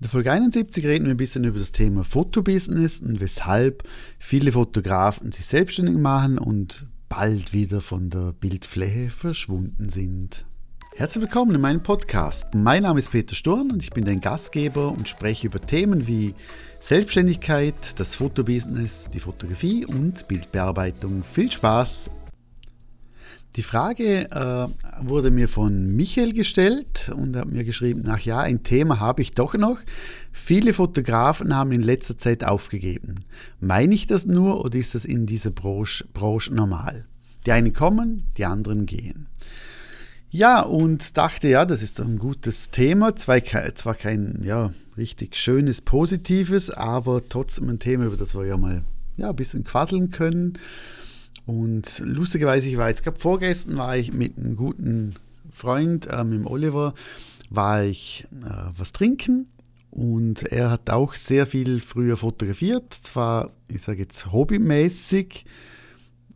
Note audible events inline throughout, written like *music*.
In der Folge 71 reden wir ein bisschen über das Thema Fotobusiness und weshalb viele Fotografen sich selbstständig machen und bald wieder von der Bildfläche verschwunden sind. Herzlich willkommen in meinem Podcast. Mein Name ist Peter Sturm und ich bin dein Gastgeber und spreche über Themen wie Selbstständigkeit, das Fotobusiness, die Fotografie und Bildbearbeitung. Viel Spaß die Frage äh, wurde mir von Michael gestellt und hat mir geschrieben, ach ja, ein Thema habe ich doch noch. Viele Fotografen haben in letzter Zeit aufgegeben. Meine ich das nur oder ist das in dieser Branche, Branche normal? Die einen kommen, die anderen gehen. Ja, und dachte, ja, das ist doch ein gutes Thema. Zwar kein ja, richtig schönes, positives, aber trotzdem ein Thema, über das wir ja mal ja, ein bisschen quasseln können. Und lustigerweise, ich war jetzt, glaube vorgestern war ich mit einem guten Freund, äh, mit dem Oliver, war ich äh, was trinken und er hat auch sehr viel früher fotografiert, zwar, ich sage jetzt hobbymäßig,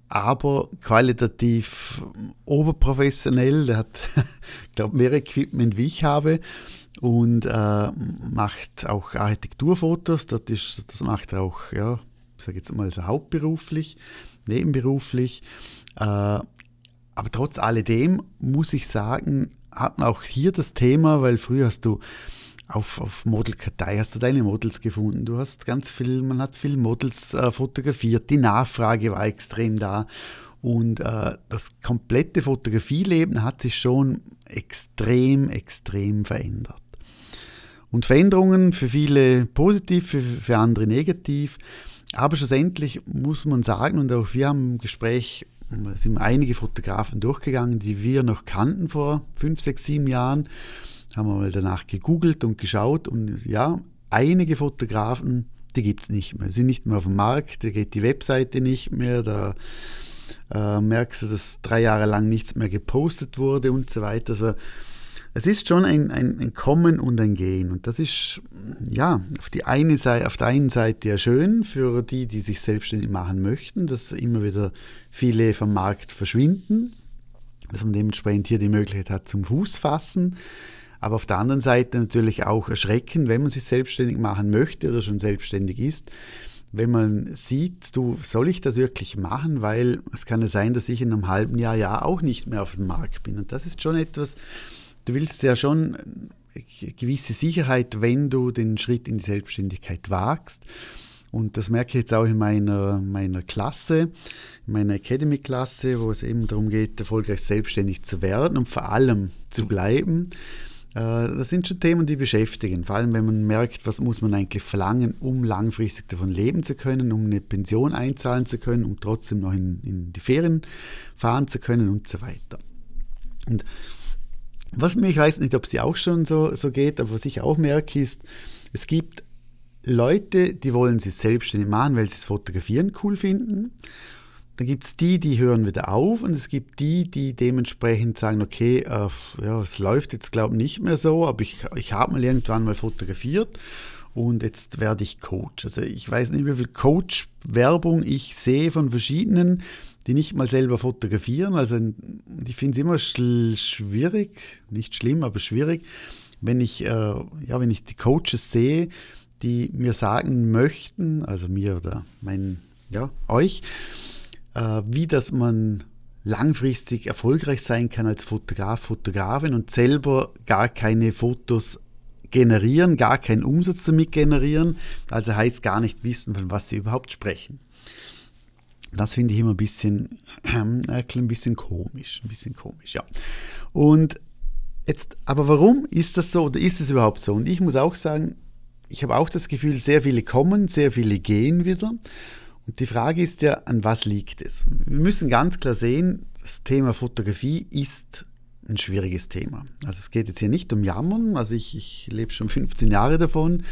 aber qualitativ oberprofessionell. Der hat, *laughs* glaube mehr Equipment wie ich habe und äh, macht auch Architekturfotos. Das, ist, das macht er auch, ja, ich sage jetzt mal so hauptberuflich nebenberuflich. Äh, aber trotz alledem muss ich sagen, hat man auch hier das Thema, weil früher hast du auf, auf Modelkartei hast du deine Models gefunden. Du hast ganz viel, man hat viel Models äh, fotografiert. Die Nachfrage war extrem da. Und äh, das komplette Fotografieleben hat sich schon extrem, extrem verändert. Und Veränderungen für viele positiv, für, für andere negativ. Aber schlussendlich muss man sagen, und auch wir haben im Gespräch, sind einige Fotografen durchgegangen, die wir noch kannten vor fünf, sechs, sieben Jahren, haben wir mal danach gegoogelt und geschaut und ja, einige Fotografen, die gibt es nicht mehr, sind nicht mehr auf dem Markt, da geht die Webseite nicht mehr, da äh, merkst du, dass drei Jahre lang nichts mehr gepostet wurde und so weiter. Also es ist schon ein, ein, ein, Kommen und ein Gehen. Und das ist ja auf, die eine Seite, auf der einen Seite ja schön für die, die sich selbstständig machen möchten, dass immer wieder viele vom Markt verschwinden, dass man dementsprechend hier die Möglichkeit hat zum Fußfassen. Aber auf der anderen Seite natürlich auch erschrecken, wenn man sich selbstständig machen möchte oder schon selbstständig ist, wenn man sieht, du, soll ich das wirklich machen, weil es kann ja sein, dass ich in einem halben Jahr ja auch nicht mehr auf dem Markt bin. Und das ist schon etwas, du willst ja schon gewisse Sicherheit, wenn du den Schritt in die Selbstständigkeit wagst. Und das merke ich jetzt auch in meiner, meiner Klasse, in meiner Academy-Klasse, wo es eben darum geht, erfolgreich selbstständig zu werden und vor allem zu bleiben. Äh, das sind schon Themen, die beschäftigen. Vor allem, wenn man merkt, was muss man eigentlich verlangen, um langfristig davon leben zu können, um eine Pension einzahlen zu können, um trotzdem noch in, in die Ferien fahren zu können und so weiter. Und was mir, ich weiß nicht, ob es dir auch schon so, so geht, aber was ich auch merke, ist, es gibt Leute, die wollen sich selbstständig machen, weil sie das Fotografieren cool finden. Dann gibt es die, die hören wieder auf und es gibt die, die dementsprechend sagen, okay, äh, ja, es läuft jetzt glaube ich nicht mehr so, aber ich, ich habe mal irgendwann mal fotografiich und jetzt werde ich Coach. Also ich weiß nicht, wie viel Coach-Werbung ich sehe von verschiedenen, die nicht mal selber fotografieren. Also ich finde es immer schwierig, nicht schlimm, aber schwierig, wenn ich, äh, ja, wenn ich die Coaches sehe, die mir sagen möchten, also mir oder mein, ja, euch, äh, wie das man langfristig erfolgreich sein kann als Fotograf, Fotografin und selber gar keine Fotos generieren, gar keinen Umsatz damit generieren, also heißt gar nicht wissen, von was sie überhaupt sprechen. Das finde ich immer ein bisschen, äh, *clears throat* ein bisschen komisch, ein bisschen komisch, ja. Und jetzt, aber warum ist das so oder ist es überhaupt so? Und ich muss auch sagen, ich habe auch das Gefühl, sehr viele kommen, sehr viele gehen wieder. Und die Frage ist ja, an was liegt es? Wir müssen ganz klar sehen, das Thema Fotografie ist ein schwieriges Thema. Also es geht jetzt hier nicht um Jammern, also ich, ich lebe schon *laughs* 15 Jahre davon.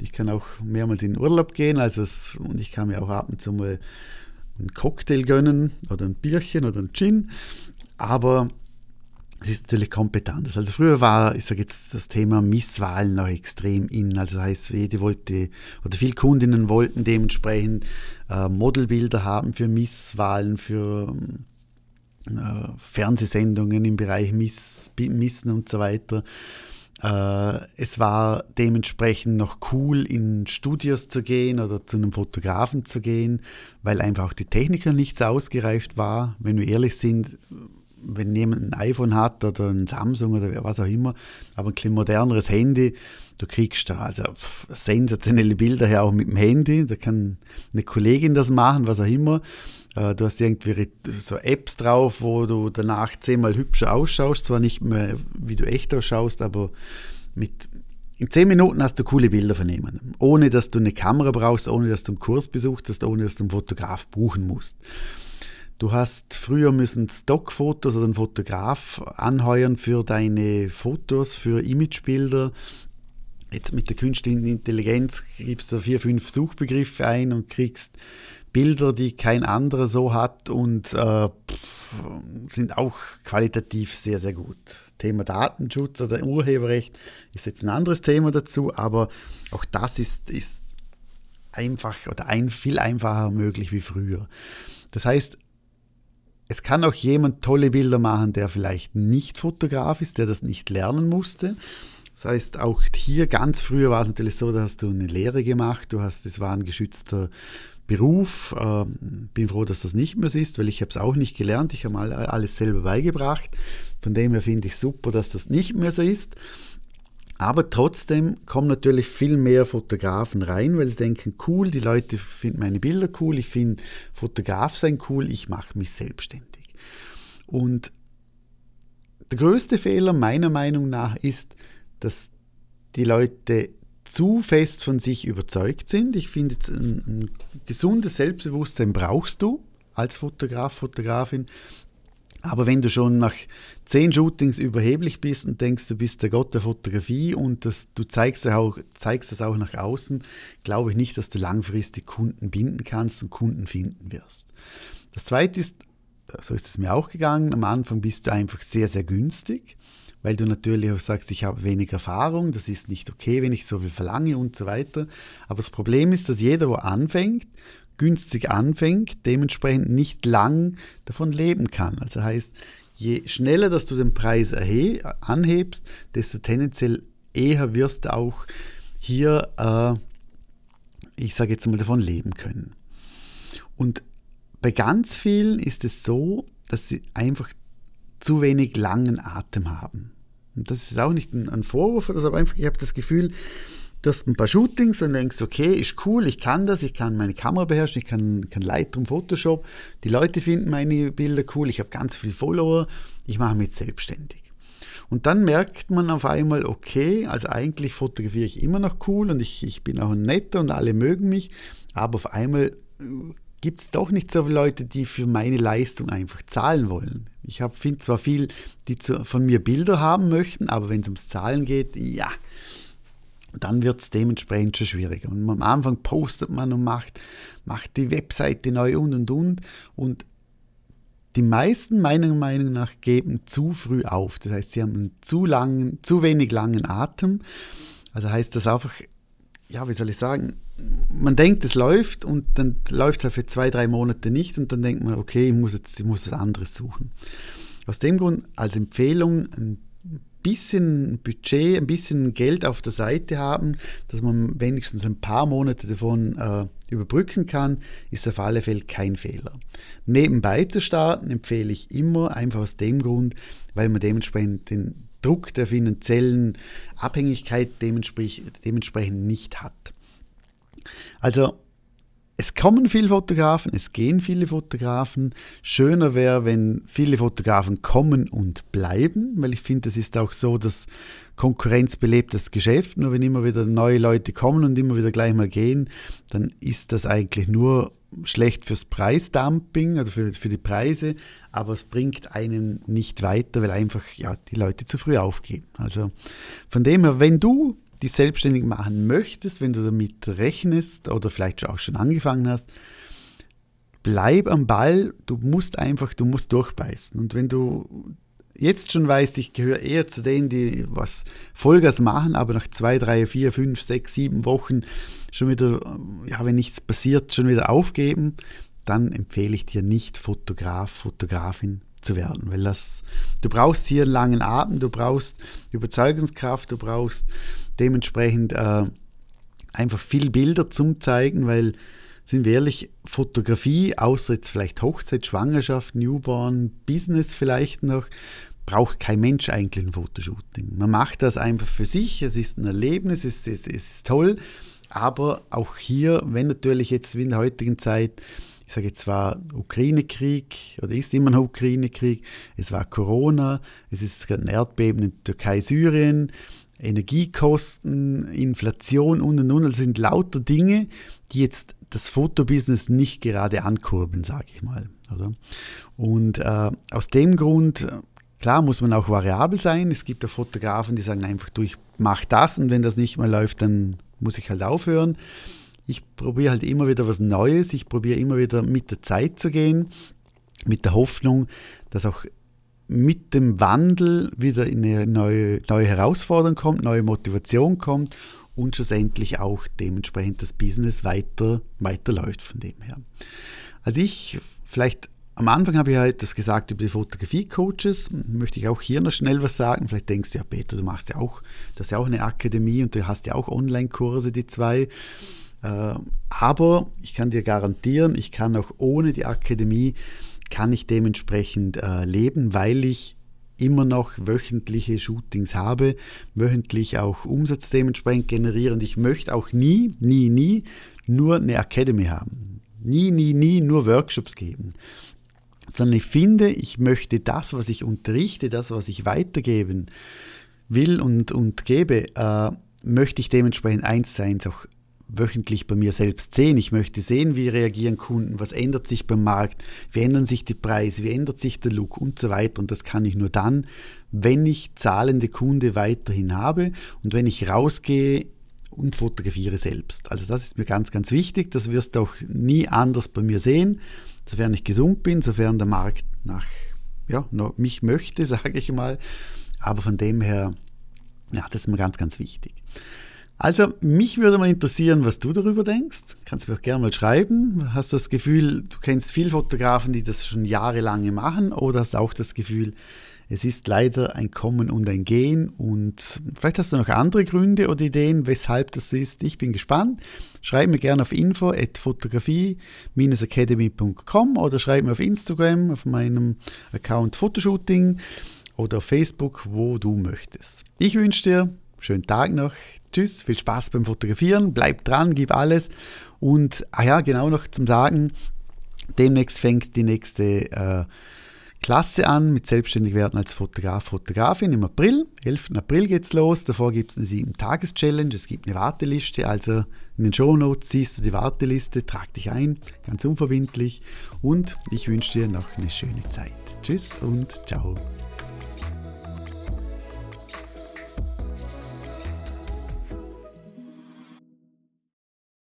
Ich kann auch mehrmals in Urlaub gehen, also es, und ich kann mir auch ab und zu mal einen Cocktail gönnen oder ein Bierchen oder ein Gin. Aber es ist natürlich komplett anders. Also früher war, ich sage jetzt, das Thema Misswahlen noch extrem in. Also das heißt, jede wollte, oder viele Kundinnen wollten dementsprechend äh, Modelbilder haben für Misswahlen, für äh, Fernsehsendungen im Bereich Miss, Missen und so weiter. Äh, es war dementsprechend noch cool, in Studios zu gehen oder zu einem Fotografen zu gehen, weil einfach auch die Technik noch nicht so ausgereift war. Wenn wir ehrlich sind, wenn jemand ein iPhone hat oder ein Samsung oder was auch immer, aber ein bisschen moderneres Handy, du kriegst da also sensationelle Bilder her auch mit dem Handy. Da kann eine Kollegin das machen, was auch immer. Äh, du hast irgendwie so Apps drauf, wo du danach zehnmal hübscher ausschaust. Zwar nicht mehr, wie du echt ausschaust, aber mit, in zehn Minuten hast du coole Bilder von jemandem. Ohne dass du eine Kamera brauchst, ohne dass du einen Kurs besucht hast, ohne dass du einen Fotograf buchen musst. Du hast früher müssen Stockfotos oder einen Fotograf anheuern für deine Fotos, für Imagebilder. Jetzt mit der künstlichen Intelligenz gibst du vier, fünf Suchbegriffe ein und kriegst Bilder, die kein anderer so hat und äh, sind auch qualitativ sehr, sehr gut. Thema Datenschutz oder Urheberrecht ist jetzt ein anderes Thema dazu, aber auch das ist, ist einfach oder ein, viel einfacher möglich wie früher. Das heißt, es kann auch jemand tolle Bilder machen, der vielleicht nicht Fotograf ist, der das nicht lernen musste. Das heißt, auch hier ganz früher war es natürlich so, da hast du eine Lehre gemacht, du hast, es war ein geschützter Beruf. Äh, bin froh, dass das nicht mehr so ist, weil ich habe es auch nicht gelernt. Ich habe alles selber beigebracht. Von dem her finde ich super, dass das nicht mehr so ist. Aber trotzdem kommen natürlich viel mehr Fotografen rein, weil sie denken, cool, die Leute finden meine Bilder cool, ich finde Fotograf sein cool, ich mache mich selbstständig. Und der größte Fehler meiner Meinung nach ist, dass die Leute zu fest von sich überzeugt sind. Ich finde, ein, ein gesundes Selbstbewusstsein brauchst du als Fotograf, Fotografin. Aber wenn du schon nach zehn Shootings überheblich bist und denkst, du bist der Gott der Fotografie und das, du zeigst, auch, zeigst das auch nach außen, glaube ich nicht, dass du langfristig Kunden binden kannst und Kunden finden wirst. Das Zweite ist, so ist es mir auch gegangen, am Anfang bist du einfach sehr, sehr günstig weil du natürlich auch sagst, ich habe wenig Erfahrung, das ist nicht okay, wenn ich so viel verlange und so weiter. Aber das Problem ist, dass jeder, wo anfängt, günstig anfängt, dementsprechend nicht lang davon leben kann. Also heißt, je schneller, dass du den Preis anhebst, desto tendenziell eher wirst du auch hier, äh, ich sage jetzt mal, davon leben können. Und bei ganz vielen ist es so, dass sie einfach zu wenig langen Atem haben. Und das ist auch nicht ein, Vorwurf, aber einfach, ich habe das Gefühl, du hast ein paar Shootings und denkst, okay, ist cool, ich kann das, ich kann meine Kamera beherrschen, ich kann, kann Lightroom, Photoshop, die Leute finden meine Bilder cool, ich habe ganz viele Follower, ich mache mich selbstständig. Und dann merkt man auf einmal, okay, also eigentlich fotografiere ich immer noch cool und ich, ich bin auch ein netter und alle mögen mich, aber auf einmal gibt es doch nicht so viele Leute, die für meine Leistung einfach zahlen wollen. Ich finde zwar viel, die zu, von mir Bilder haben möchten, aber wenn es ums Zahlen geht, ja, dann wird es dementsprechend schon schwieriger. Und am Anfang postet man und macht, macht die Webseite neu und und und. Und die meisten meiner Meinung nach geben zu früh auf. Das heißt, sie haben einen zu langen, zu wenig langen Atem. Also heißt das einfach, ja, wie soll ich sagen, man denkt, es läuft und dann läuft es halt für zwei, drei Monate nicht und dann denkt man, okay, ich muss jetzt ich muss was anderes suchen. Aus dem Grund als Empfehlung ein bisschen Budget, ein bisschen Geld auf der Seite haben, dass man wenigstens ein paar Monate davon äh, überbrücken kann, ist auf alle Fälle kein Fehler. Nebenbei zu starten empfehle ich immer, einfach aus dem Grund, weil man dementsprechend den Druck der finanziellen Abhängigkeit dementsprechend nicht hat. Also es kommen viele Fotografen, es gehen viele Fotografen. Schöner wäre, wenn viele Fotografen kommen und bleiben, weil ich finde, es ist auch so, dass Konkurrenz belebt das Geschäft. Nur wenn immer wieder neue Leute kommen und immer wieder gleich mal gehen, dann ist das eigentlich nur schlecht fürs Preisdumping oder für, für die Preise, aber es bringt einen nicht weiter, weil einfach ja, die Leute zu früh aufgeben. Also von dem her, wenn du dich selbstständig machen möchtest, wenn du damit rechnest oder vielleicht auch schon angefangen hast, bleib am Ball. Du musst einfach, du musst durchbeißen. Und wenn du jetzt schon weißt, ich gehöre eher zu denen, die was Vollgas machen, aber nach zwei, drei, vier, fünf, sechs, sieben Wochen schon wieder, ja, wenn nichts passiert, schon wieder aufgeben, dann empfehle ich dir nicht Fotograf, Fotografin zu werden, weil das, du brauchst hier einen langen Atem, du brauchst Überzeugungskraft, du brauchst dementsprechend äh, einfach viel Bilder zum zeigen, weil sind wir ehrlich, Fotografie, außer jetzt vielleicht Hochzeit, Schwangerschaft, Newborn, Business vielleicht noch, braucht kein Mensch eigentlich ein Fotoshooting. Man macht das einfach für sich, es ist ein Erlebnis, es ist, es ist toll, aber auch hier, wenn natürlich jetzt wie in der heutigen Zeit, ich sage jetzt zwar Ukraine-Krieg oder ist immer noch Ukraine-Krieg, es war Corona, es ist ein Erdbeben in Türkei, Syrien, Energiekosten, Inflation und und und. Das sind lauter Dinge, die jetzt das Fotobusiness nicht gerade ankurbeln, sage ich mal. Oder? Und äh, aus dem Grund, klar, muss man auch variabel sein. Es gibt ja Fotografen, die sagen einfach, du, ich mache das und wenn das nicht mehr läuft, dann muss ich halt aufhören. Ich probiere halt immer wieder was Neues. Ich probiere immer wieder mit der Zeit zu gehen, mit der Hoffnung, dass auch mit dem Wandel wieder eine neue, neue Herausforderung kommt, neue Motivation kommt und schlussendlich auch dementsprechend das Business weiter, weiterläuft von dem her. Also ich, vielleicht am Anfang habe ich halt das gesagt über die Fotografie-Coaches, möchte ich auch hier noch schnell was sagen. Vielleicht denkst du ja, Peter, du machst ja auch, du hast ja auch eine Akademie und du hast ja auch Online-Kurse, die zwei. Äh, aber ich kann dir garantieren, ich kann auch ohne die Akademie kann ich dementsprechend äh, leben, weil ich immer noch wöchentliche Shootings habe, wöchentlich auch Umsatz dementsprechend generiere und ich möchte auch nie, nie, nie nur eine Academy haben. Nie, nie, nie nur Workshops geben. Sondern ich finde, ich möchte das, was ich unterrichte, das, was ich weitergeben will und, und gebe, äh, möchte ich dementsprechend eins zu eins auch wöchentlich bei mir selbst sehen. Ich möchte sehen, wie reagieren Kunden, was ändert sich beim Markt, wie ändern sich die Preise, wie ändert sich der Look und so weiter. Und das kann ich nur dann, wenn ich zahlende Kunde weiterhin habe und wenn ich rausgehe und fotografiere selbst. Also das ist mir ganz, ganz wichtig. Das wirst du auch nie anders bei mir sehen, sofern ich gesund bin, sofern der Markt nach ja, mich möchte, *laughs* sage ich mal. Aber von dem her, ja, das ist mir ganz, ganz wichtig. Also, mich würde mal interessieren, was du darüber denkst. Kannst du mir auch gerne mal schreiben. Hast du das Gefühl, du kennst viele Fotografen, die das schon jahrelang machen, oder hast du auch das Gefühl, es ist leider ein Kommen und ein Gehen und vielleicht hast du noch andere Gründe oder Ideen, weshalb das ist. Ich bin gespannt. Schreib mir gerne auf info at fotografie-academy.com oder schreib mir auf Instagram auf meinem Account Fotoshooting oder auf Facebook, wo du möchtest. Ich wünsche dir schönen Tag noch. Tschüss, viel Spaß beim Fotografieren, bleib dran, gib alles. Und, ah ja, genau noch zum Sagen, demnächst fängt die nächste äh, Klasse an mit selbstständig werden als Fotograf, Fotografin im April. 11. April geht's los. Davor gibt es eine 7-Tages-Challenge. Es gibt eine Warteliste. Also in den Show Notes siehst du die Warteliste. Trag dich ein, ganz unverbindlich. Und ich wünsche dir noch eine schöne Zeit. Tschüss und ciao.